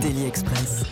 Daily Express.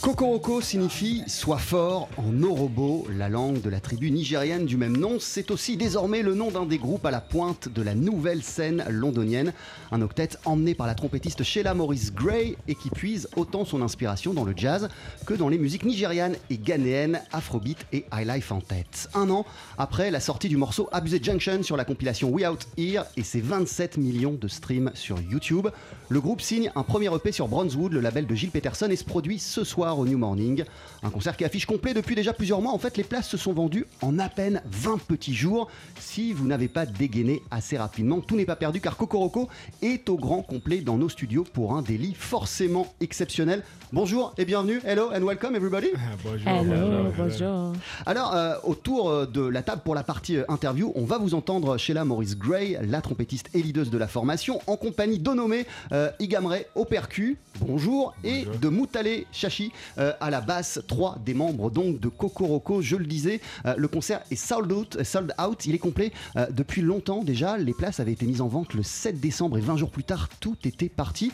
Kokoroko signifie Sois fort en orobo, la langue de la tribu nigérienne du même nom. C'est aussi désormais le nom d'un des groupes à la pointe de la nouvelle scène londonienne. Un octet emmené par la trompettiste Sheila Maurice Gray et qui puise autant son inspiration dans le jazz que dans les musiques nigérianes et ghanéennes, afrobeat et highlife en tête. Un an après la sortie du morceau Abusé Junction sur la compilation We Out Here et ses 27 millions de streams sur YouTube, le groupe signe un premier EP sur Bronzewood, le label de Gilles Peterson, et se produit ce soir au New Morning. Un concert qui affiche complet depuis déjà plusieurs mois. En fait, les places se sont vendues en à peine 20 petits jours. Si vous n'avez pas dégainé assez rapidement, tout n'est pas perdu car Kokoroko est au grand complet dans nos studios pour un délit forcément exceptionnel. Bonjour et bienvenue. Hello and welcome everybody. Hello, bonjour. Alors, euh, autour euh, de la table pour la partie euh, interview, on va vous entendre Sheila Maurice Gray, la trompettiste et leaduse de la formation, en compagnie d'Onomé euh, Igamre au percu, bonjour, et de Moutale Chachi euh, à la basse, trois des membres donc de Kokoroko, je le disais. euh, le concert est sold out, euh, sold out il est complet euh, depuis longtemps déjà. Les places avaient été mises en vente le 7 décembre et 20 jours plus tard, tout était parti.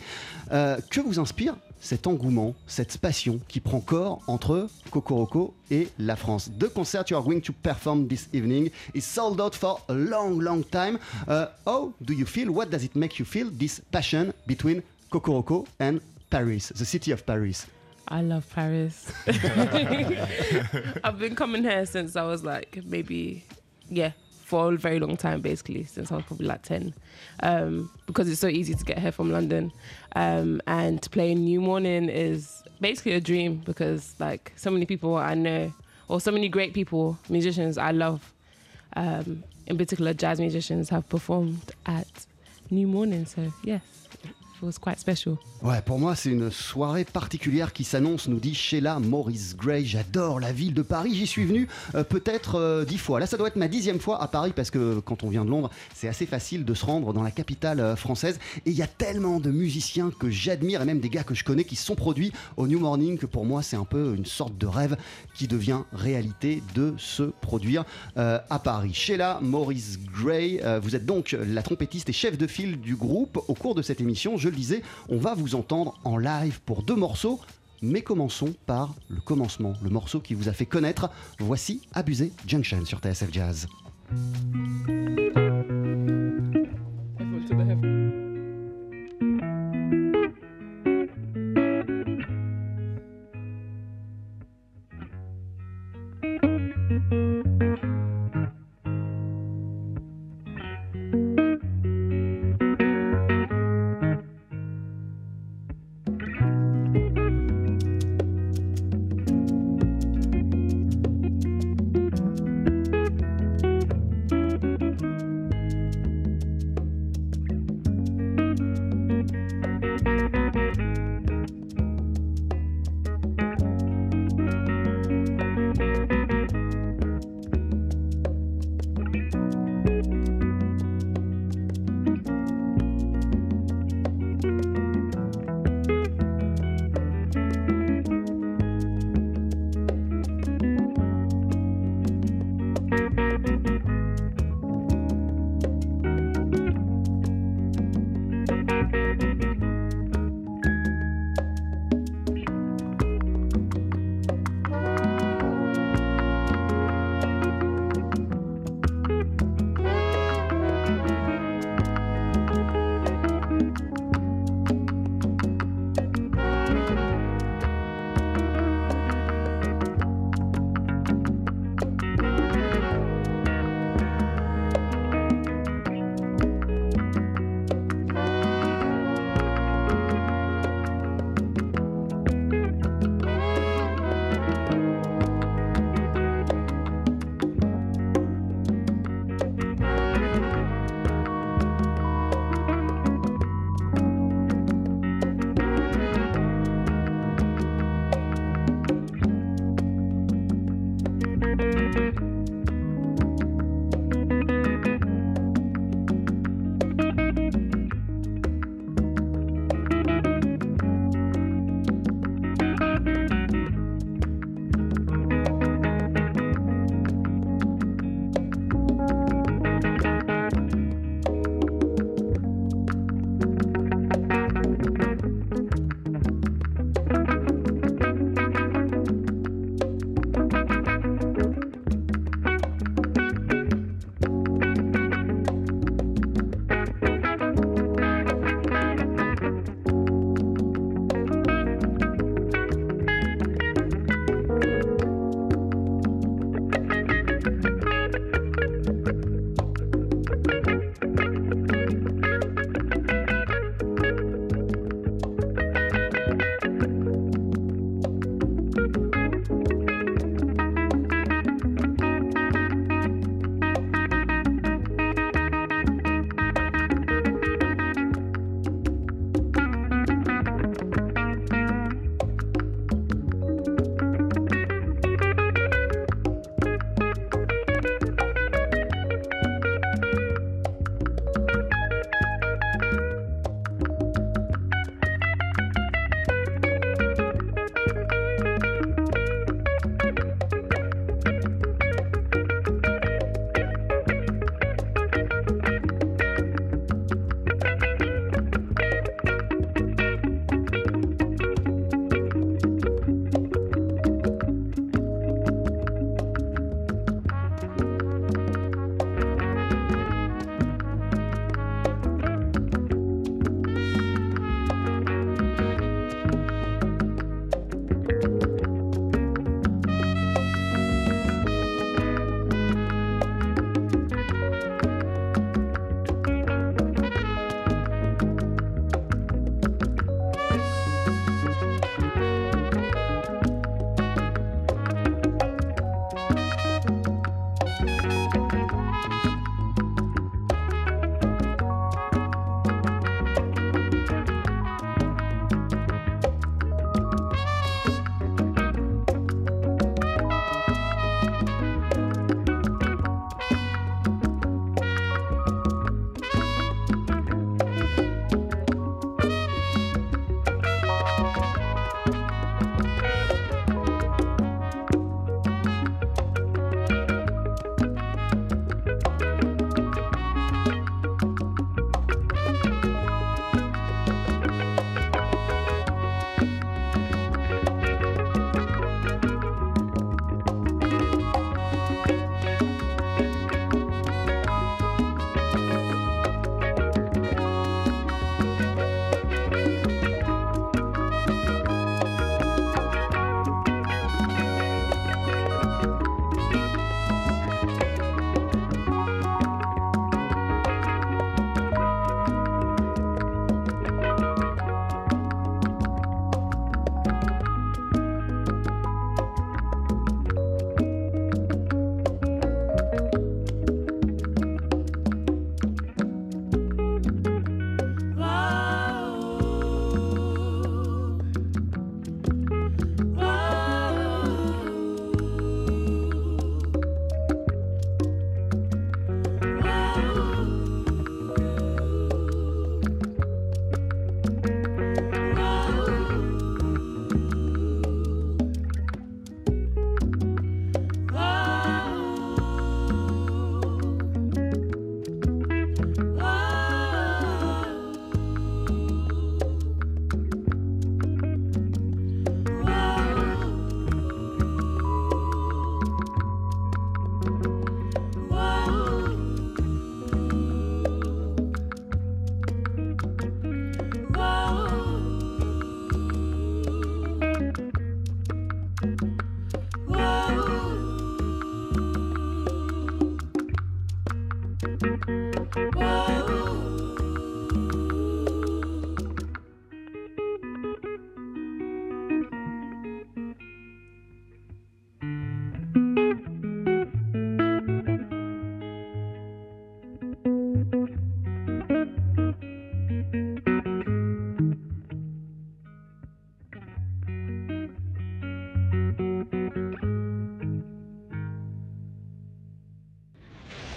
Euh, que vous inspire cet engouement, cette passion qui prend corps entre Kokoroko et la France. The concert you are going to perform this evening is sold out for a long, long time. Uh, how do you feel? What does it make you feel? This passion between Kokoroko and Paris, the city of Paris? I love Paris. I've been coming here since I was like maybe, yeah, for a very long time, basically, since I was probably like 10. Um, because it's so easy to get here from London. Um, and to play in New Morning is basically a dream because, like, so many people I know, or so many great people, musicians I love, um, in particular jazz musicians, have performed at New Morning. So, yes, Ouais, pour moi, c'est une soirée particulière qui s'annonce, nous dit Sheila Maurice Gray. J'adore la ville de Paris. J'y suis venu euh, peut-être euh, dix fois. Là, ça doit être ma dixième fois à Paris parce que quand on vient de Londres, c'est assez facile de se rendre dans la capitale euh, française. Et il y a tellement de musiciens que j'admire et même des gars que je connais qui sont produits au New Morning que pour moi, c'est un peu une sorte de rêve qui devient réalité de se produire à Paris. Sheila Maurice Gray, vous êtes donc la trompettiste et chef de file du groupe. Au cours de cette émission, le disais, on va vous entendre en live pour deux morceaux. Mais commençons par le commencement, le morceau qui vous a fait connaître. Voici Abusé Junction sur TSF Jazz.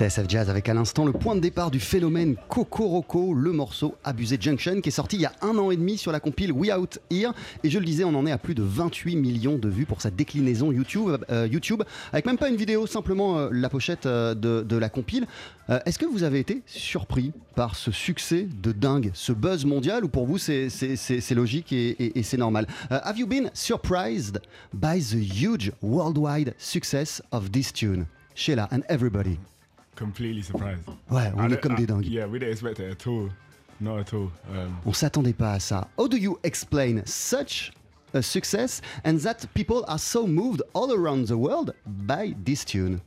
TSF Jazz avec à l'instant le point de départ du phénomène Kokoroko, le morceau Abusé Junction qui est sorti il y a un an et demi sur la compile We Out Here. Et je le disais, on en est à plus de 28 millions de vues pour sa déclinaison YouTube, euh, YouTube avec même pas une vidéo, simplement euh, la pochette euh, de, la compile. Est-ce que vous avez été surpris par ce succès de dingue, ce buzz mondial ou pour vous c'est- logique et, c'est normal? Have you been surprised by the huge worldwide success of this tune? Sheila and everybody. Completely surprised. Ouais, on I est comme I- des dingues. Yeah, we didn't expect it at all. Not at all. Um, On s'attendait pas à ça. How do you explain such a success and that people are so moved all around the world by this tune?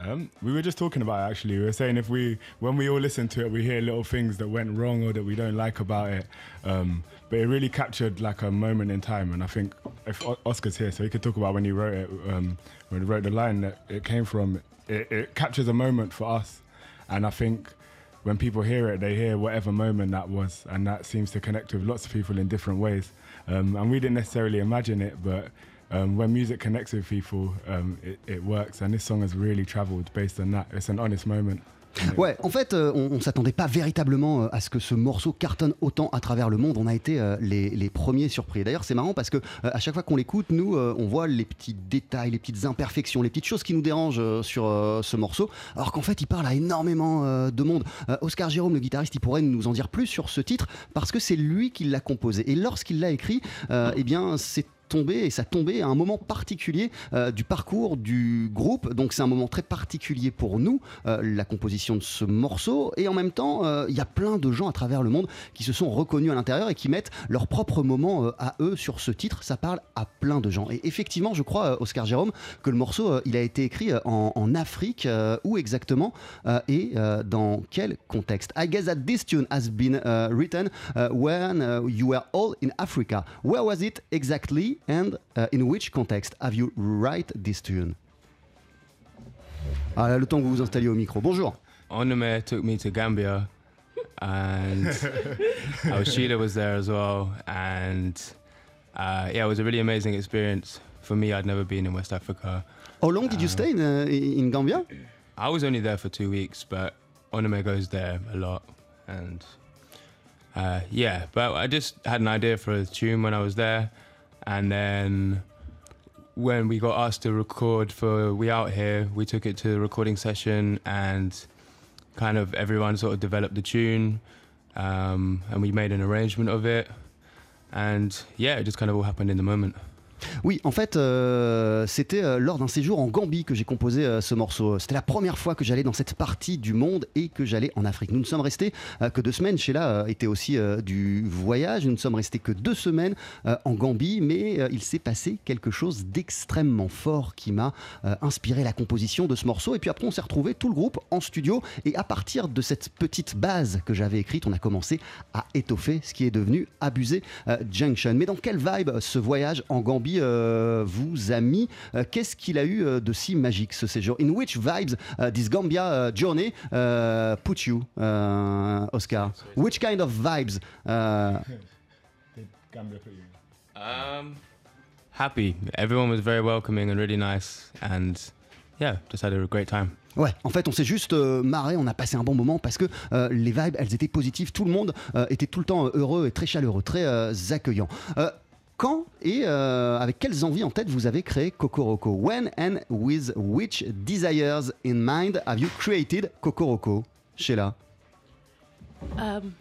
um, we were just talking about it actually. We were saying if we, when we all listen to it, we hear little things that went wrong or that we don't like about it. Um, but it really captured like a moment in time. And I think if Oscar's here, so he could talk about when he wrote it, um, when he wrote the line that it came from, it, it captures a moment for us. And I think when people hear it, they hear whatever moment that was, and that seems to connect with lots of people in different ways. Um, and we didn't necessarily imagine it, but um, when music connects with people, um, it, it works. And this song has really travelled based on that. It's an honest moment. Ouais, en fait, euh, on, on s'attendait pas véritablement euh, à ce que ce morceau cartonne autant à travers le monde. On a été euh, les, les premiers surpris. D'ailleurs, c'est marrant parce que à chaque fois qu'on l'écoute, nous, on voit les petits détails, les petites imperfections, les petites choses qui nous dérangent sur ce morceau, alors qu'en fait, il parle à énormément de monde. Oscar Jérôme, le guitariste, il pourrait nous en dire plus sur ce titre parce que c'est lui qui l'a composé. Et lorsqu'il l'a écrit, euh, eh bien, c'est et ça tombait à un moment particulier euh, du parcours du groupe. Donc c'est un moment très particulier pour nous, euh, la composition de ce morceau. Et en même temps, euh, il y a plein de gens à travers le monde qui se sont reconnus à l'intérieur et qui mettent leur propre moment à eux sur ce titre. Ça parle à plein de gens. Et effectivement, je crois, Oscar Jérôme, que le morceau, il a été écrit en, Afrique. où exactement et dans quel contexte? I guess that this tune has been written when uh, you were all in Africa. Where was it exactly? And uh, in which context have you write this tune Ah là, le temps que vous vous installiez au micro. Bonjour. Onome took me to Gambia, and our Sheila was there as well. And uh, yeah, it was a really amazing experience for me. I'd never been in West Africa. How long did you stay in, uh, in Gambia I was only there for two weeks, but Onome goes there a lot, and uh, yeah. But I just had an idea for a tune when I was there, and then when we got asked to record for We Out Here, we took it to the recording session, and kind of everyone sort of developed the tune, um, and we made an arrangement of it, and yeah, it just kind of all happened in the moment. Oui, en fait, euh, c'était euh, lors d'un séjour en Gambie que j'ai composé euh, ce morceau. C'était la première fois que j'allais dans cette partie du monde et que j'allais en Afrique. Nous ne sommes restés que deux semaines. Sheila était aussi du voyage. Nous ne sommes restés que deux semaines en Gambie, mais il s'est passé quelque chose d'extrêmement fort qui m'a inspiré la composition de ce morceau. Et puis après, on s'est retrouvé tout le groupe en studio. Et à partir de cette petite base que j'avais écrite, on a commencé à étoffer ce qui est devenu Abusé Junction. Mais dans quelle vibe ce voyage en Gambie euh, vous a mis Euh, Qu'est-ce qu'il a eu euh, de si magique ce séjour? In which vibes uh, this Gambia uh, journey uh, put you, uh, Oscar? Which kind of vibes uh, Gambia put you. Um, happy. Everyone was very welcoming and really nice, and yeah, just had a great time. Ouais, en fait, on s'est juste euh, marré, on a passé un bon moment parce que euh, les vibes, elles étaient positives. Tout le monde euh, était tout le temps heureux et très chaleureux, très euh, accueillant. Quand et euh, avec quelles envies en tête vous avez créé Kokoroko? When and with which desires in mind have you created Kokoroko? Sheila Um,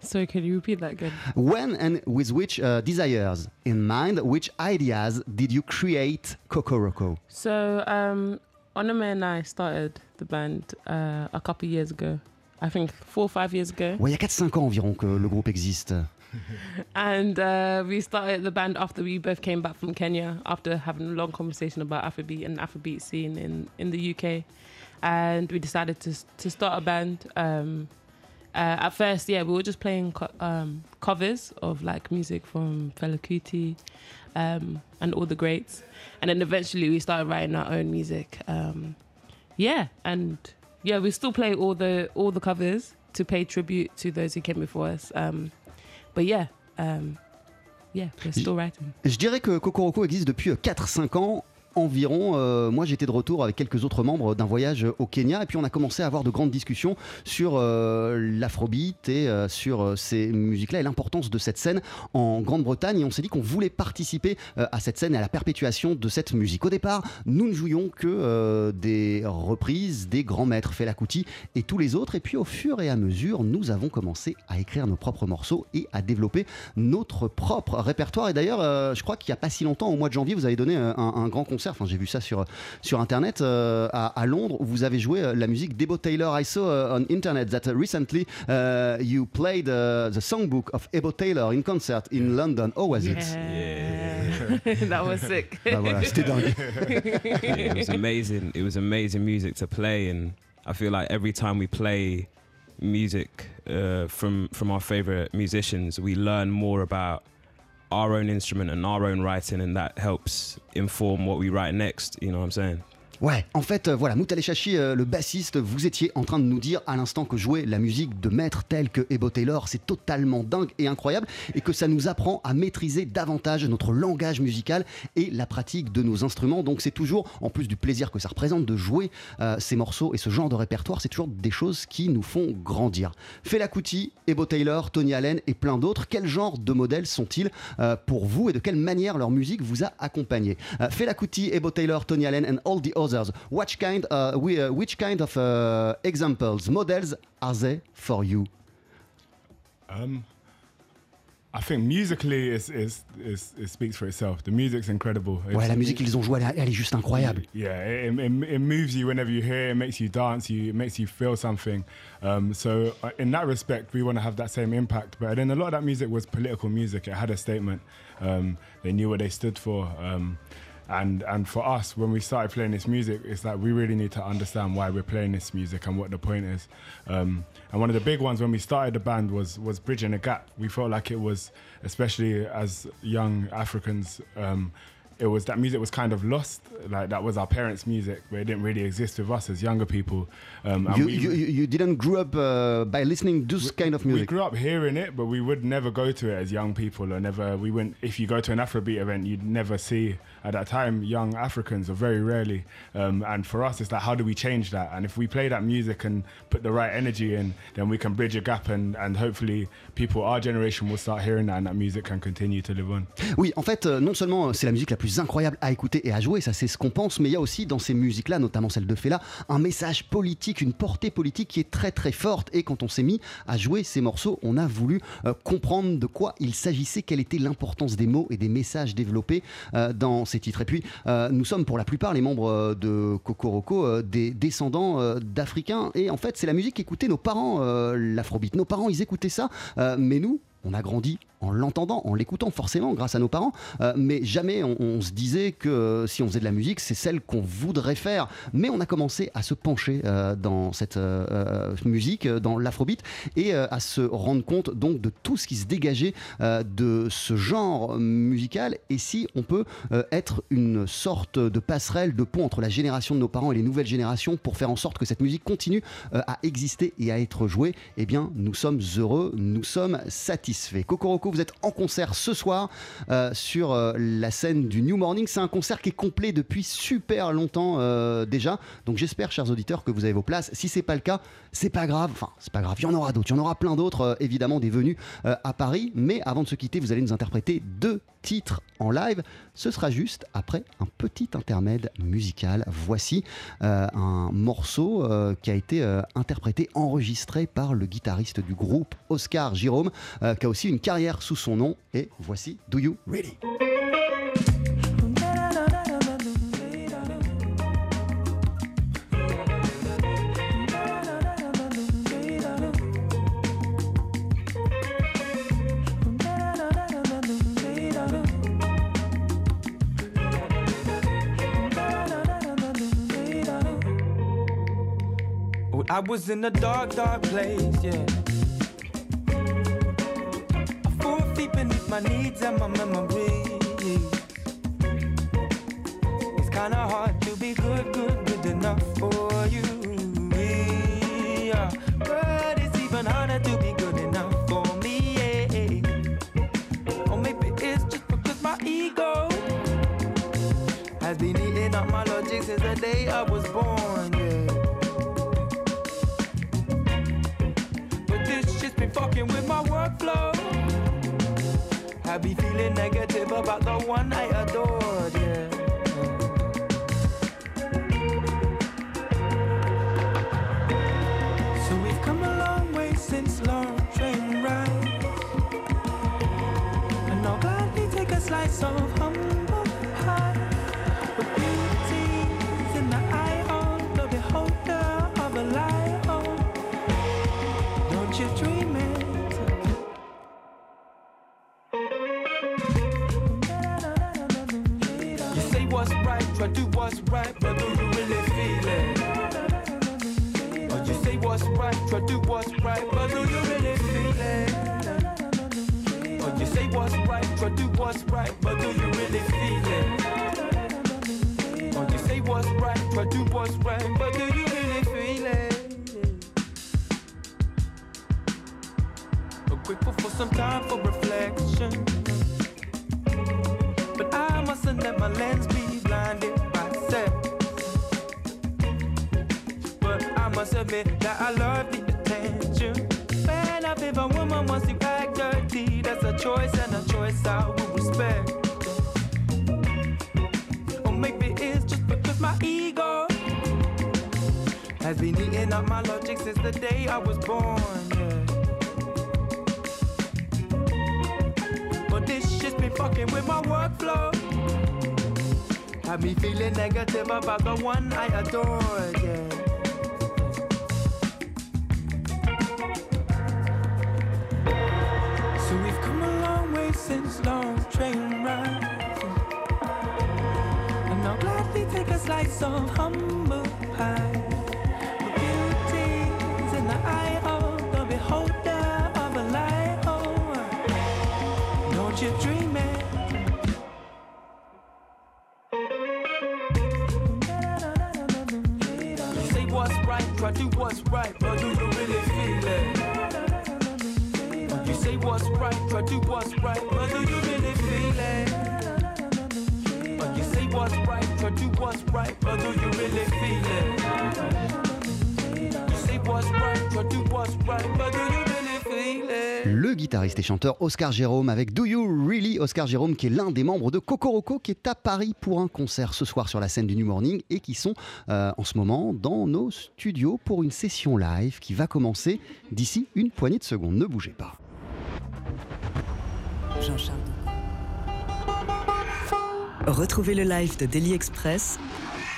sorry, can you repeat that again? When and with which uh, desires in mind, which ideas did you create Kokoroko? So, um, Onome and I started the band uh, a couple years ago. I think four or five years ago. Ouais, il y a 4-5 ans environ que le groupe existe. And uh, we started the band after we both came back from Kenya after having a long conversation about Afrobeat and Afrobeat scene in, in the UK. And we decided to, to start a band. Um, uh, at first, yeah, we were just playing co- um, covers of like music from Fela Kuti um, and all the greats. And then eventually we started writing our own music. Um, yeah, and yeah, we still play all the all the covers to pay tribute to those who came before us. But yeah, um, yeah, we're still writing. Je dirais que Cocoroco existe depuis 4-5 ans environ. Euh, moi, j'étais de retour avec quelques autres membres d'un voyage au Kenya et puis on a commencé à avoir de grandes discussions sur euh, l'afrobeat et euh, sur ces musiques-là et l'importance de cette scène en Grande-Bretagne. Et on s'est dit qu'on voulait participer à cette scène et à la perpétuation de cette musique. Au départ, nous ne jouions que des reprises des grands maîtres Fela Kuti et tous les autres. Et puis, au fur et à mesure, nous avons commencé à écrire nos propres morceaux et à développer notre propre répertoire. Et d'ailleurs, je crois qu'il n'y a pas si longtemps, au mois de janvier, vous avez donné un, un grand concert. Enfin, j'ai vu ça sur, sur Internet euh, à, à Londres où vous avez joué euh, la musique d'Ebo Taylor. I saw uh, on Internet that uh, recently uh, you played uh, the songbook of Ebo Taylor in concert in London. Oh, was it? that was sick. Bah voilà, c'était dingue. Yeah, it was amazing. It was amazing music to play, and I feel like every time we play music uh, from from our favorite musicians, we learn more about our own instrument and our own writing, and that helps inform what we write next. You know what I'm saying? Ouais, en fait, euh, voilà, Moutale Chachi, euh, le bassiste, vous étiez en train de nous dire à l'instant que jouer la musique de maîtres tels que Ebo Taylor, c'est totalement dingue et incroyable, et que ça nous apprend à maîtriser davantage notre langage musical et la pratique de nos instruments. Donc c'est toujours, en plus du plaisir que ça représente de jouer euh, ces morceaux et ce genre de répertoire, c'est toujours des choses qui nous font grandir. Fela Kuti, Ebo Taylor, Tony Allen et plein d'autres, quel genre de modèles sont-ils pour vous et de quelle manière leur musique vous a accompagné? Fela Kuti, Tony Allen and all the others, which kind, uh, we, uh, which kind of uh, examples, models are they for you Um, I think musically, it's, it's, it's, it speaks for itself. The music's incredible. Ouais, It's- la musique qu'ils ont jouée, elle, elle est juste incroyable. Yeah, it, it, it moves you whenever you hear it. It makes you dance. You, it makes you feel something. Um, so uh, in that respect, we want to have that same impact. But then a lot of that music was political music. It had a statement. Um, they knew what they stood for. Um, and and for us, when we started playing this music, it's like we really need to understand why we're playing this music and what the point is. Um, and one of the big ones when we started the band was was bridging a gap. We felt like it was, especially as young Africans. Um, it was that music was kind of lost. Like that was our parents' music, but it didn't really exist with us as younger people. Um, and You, we- you, you didn't grow up uh, by listening to this kind of music. we grew up hearing it, but we would never go to it as young people, or never. We wouldn't. If you go to an Afrobeat event, you'd never see at that time young Africans, or very rarely. Um, and for us, it's like, how do we change that? And if we play that music and put the right energy in, then we can bridge a gap, and and hopefully people our generation will start hearing that, and that music can continue to live on. Oui, en fait, euh, non seulement euh, c'est la musique la plus incroyable à écouter et à jouer, ça c'est ce qu'on pense, mais il y a aussi dans ces musiques-là, notamment celle de Fela, un message politique, une portée politique qui est très très forte. Et quand on s'est mis à jouer ces morceaux, on a voulu euh, comprendre de quoi il s'agissait, quelle était l'importance des mots et des messages développés euh, dans ces Et puis, euh, nous sommes pour la plupart les membres euh, de Cocoroco euh, des descendants d'Africains. Et en fait, c'est la musique qu'écoutaient nos parents, l'afrobeat. Nos parents, ils écoutaient ça, mais nous, on a grandi en l'entendant, en l'écoutant forcément grâce à nos parents, euh, mais jamais on, se disait que euh, si on faisait de la musique, c'est celle qu'on voudrait faire. Mais on a commencé à se pencher euh, dans cette musique, dans l'afrobeat, et à se rendre compte donc de tout ce qui se dégageait de ce genre musical, et si on peut être une sorte de passerelle, de pont entre la génération de nos parents et les nouvelles générations pour faire en sorte que cette musique continue à exister et à être jouée, eh bien nous sommes heureux, nous sommes satisfaits. Cocoroco, vous êtes en concert ce soir euh, sur euh, la scène du New Morning. C'est un concert qui est complet depuis super longtemps euh, déjà. Donc j'espère, chers auditeurs, que vous avez vos places. Si c'est pas le cas, c'est pas grave. Enfin, c'est pas grave. Il y en aura d'autres. Il y en aura plein d'autres, évidemment, des venus à Paris. Mais avant de se quitter, vous allez nous interpréter deux titres en live. Ce sera juste après un petit intermède musical. Voici euh, un morceau euh, qui a été euh, interprété, enregistré par le guitariste du groupe Oscar Jérôme, qui a aussi une carrière sous son nom. Et voici Do You Ready? I was in a dark, dark place, yeah. Four feet beneath my needs and my memories. It's kinda hard to be good, good, good enough for you. Yeah. But it's even harder to be good enough for me, yeah. Or maybe it's just because my ego has been eating up my logic since the day I was born. My. I be feeling negative about the one I adored, yeah. So we've come a long way since long train rides. And I'll gladly take a slice of what's right, but do you really feel it? You say what's right, try to do what's right, but do you really feel it? Or you say what's right, try do what's right, but do you really feel it? Or you say what's right, try do what's right, but do you really feel it? But grateful for some time for admit that I love the attention. Man, if a woman wants to act dirty, that's a choice and a choice I will respect. Or maybe it's just because my ego has been eating up my logic since the day I was born. Yeah. But this shit's been fucking with my workflow. Had me feeling negative about the one I adore, yeah. Of humble pie. Beauties in the eye of the beholder of a lie. Don't you dream it? You say what's right, try do what's right, but do you really feel it? You say what's right, try do what's right, but do you what's right, try do what's right, but do you really feel it? You say what's right, try do what's right, but do you really feel it? Le guitariste et chanteur Oscar Jérôme avec Do You Really? Oscar Jérôme qui est l'un des membres de Cocoroco qui est à Paris pour un concert ce soir sur la scène du New Morning et qui sont euh, en ce moment dans nos studios pour une session live qui va commencer d'ici une poignée de secondes. Ne bougez pas. Jean-Charles Retrouvez le live de Daily Express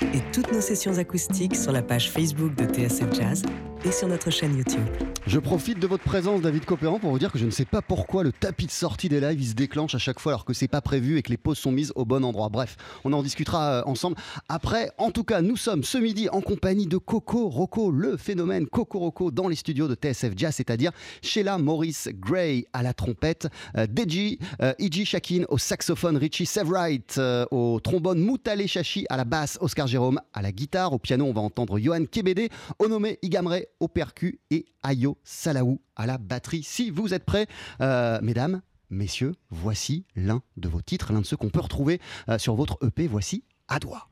et toutes nos sessions acoustiques sur la page Facebook de TSF Jazz et sur notre chaîne YouTube. Je profite de votre présence, David Copéran, pour vous dire que je ne sais pas pourquoi le tapis de sortie des lives se déclenche à chaque fois alors que c'est pas prévu et que les pauses sont mises au bon endroit. Bref, on en discutera euh, ensemble après. En tout cas, nous sommes ce midi en compagnie de Coco Rocco, le phénomène Coco Rocco dans les studios de TSF Jazz, c'est-à-dire Sheila Maurice Gray à la trompette, euh, Deji euh, Iji Shakin au saxophone, Richie euh, au trombone, Moutale Chachi à la basse, Oscar Jérôme à la guitare, au piano on va entendre Johan Kebede, Onome Igamre au percu et Ayo Salaou à la batterie. Si vous êtes prêts, euh, mesdames, messieurs, voici l'un de vos titres, l'un de ceux qu'on peut retrouver euh, sur votre EP. Voici À doigt.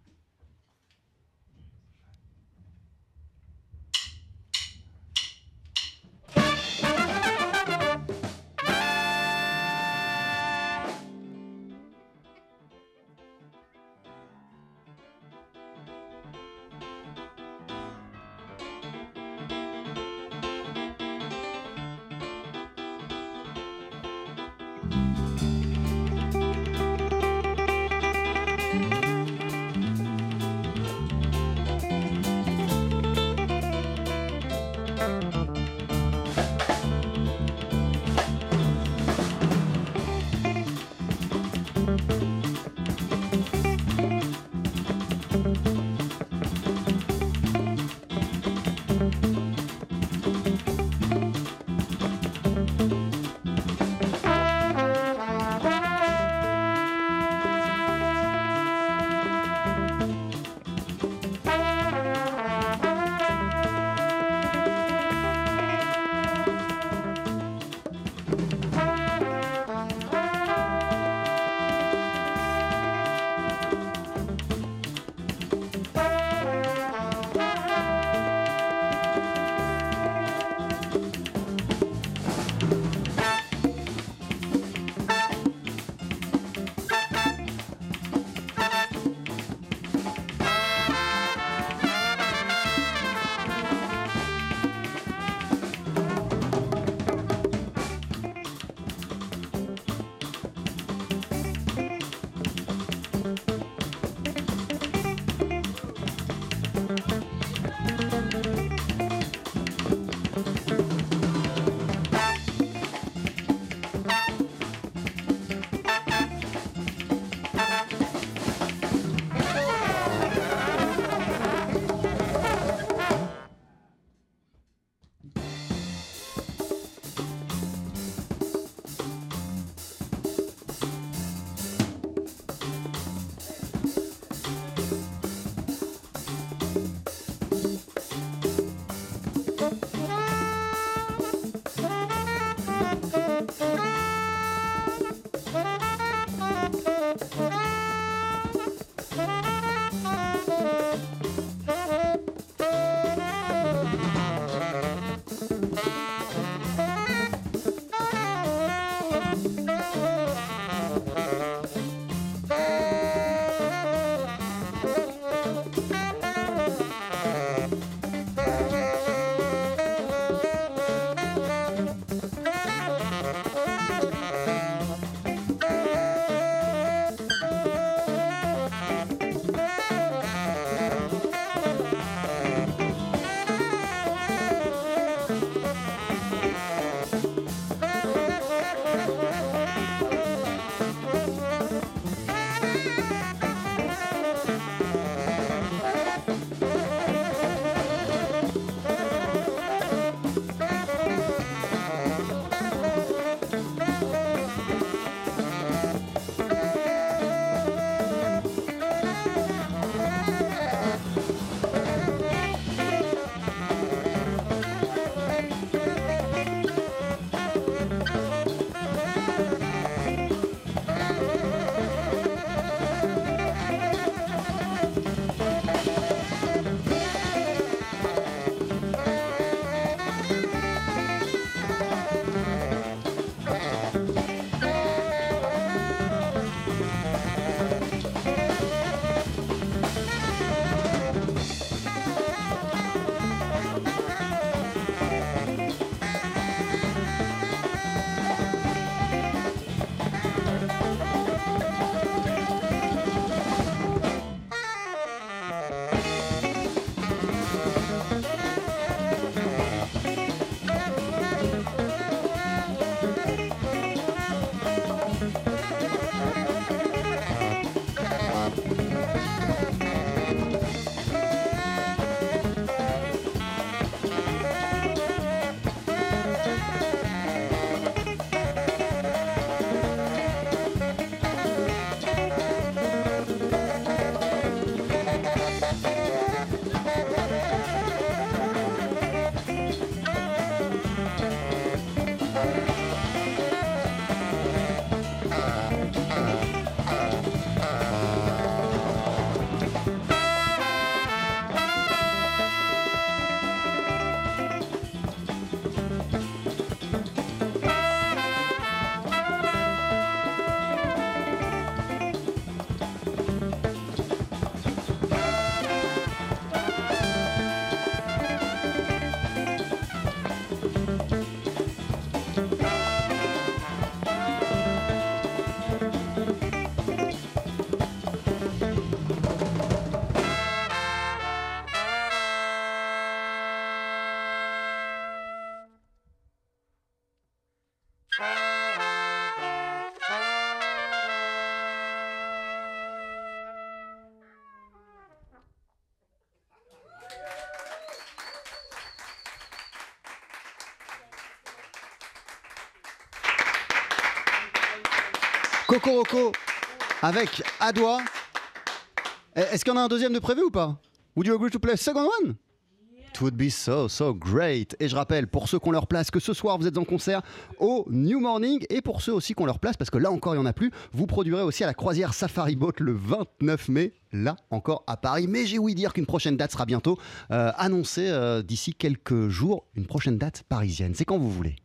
Cocoroco avec Adwa. Eh, Est-ce en a un deuxième de prévu ou pas? Would you agree to play a second one? It would be so, so great. Et je rappelle, pour ceux qu'on leur place, que ce soir vous êtes en concert au New Morning et pour ceux aussi qu'on leur place, parce que là encore il n'y en a plus, vous produirez aussi à la croisière Safari Boat le 29 mai, là encore à Paris. Mais j'ai ouï dire qu'une prochaine date sera bientôt euh, annoncée euh, d'ici quelques jours, une prochaine date parisienne. C'est quand vous voulez.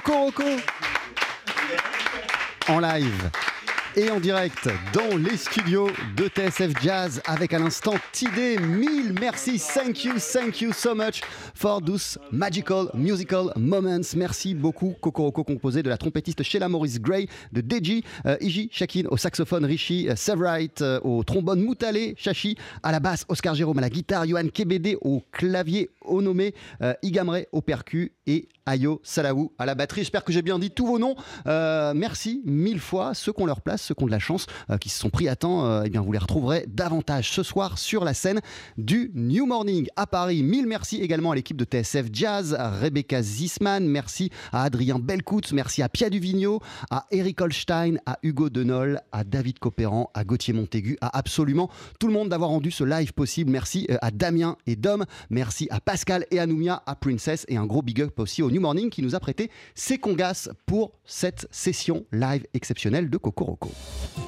Coco Roco en live et en direct dans les studios de TSF Jazz avec à l'instant TD. Mille merci, thank you, thank you so much for those magical musical moments. Merci beaucoup, Kokoroko composé de la trompettiste Sheila Maurice Gray, de Deji, euh, Iji Shakin au saxophone, Rishi euh, Severite euh, au trombone, Moutale Chachi à la basse, Oscar Jérôme à la guitare, Johan Kebede au clavier, Onome euh, Igamre au percu et Ayo Salaou à la batterie. J'espère que j'ai bien dit tous vos noms. Merci mille fois. Ceux qui ont leur place, ceux qui ont de la chance, euh, qui se sont pris à temps, euh, eh bien vous les retrouverez davantage ce soir sur la scène du New Morning à Paris. Mille merci également à l'équipe de TSF Jazz, à Rebecca Zisman, merci à Adrien Belcoutz, merci à Pia Duvigno, à Eric Holstein, à Hugo Denol, à David Copéran, à Gauthier Montaigu, à absolument tout le monde d'avoir rendu ce live possible. Merci euh, à Damien et Dom, merci à Pascal et à Noumia, à Princess et un gros big up aussi au New Morning qui nous a prêté ses congas pour cette session live exceptionnelle de Coco Roco.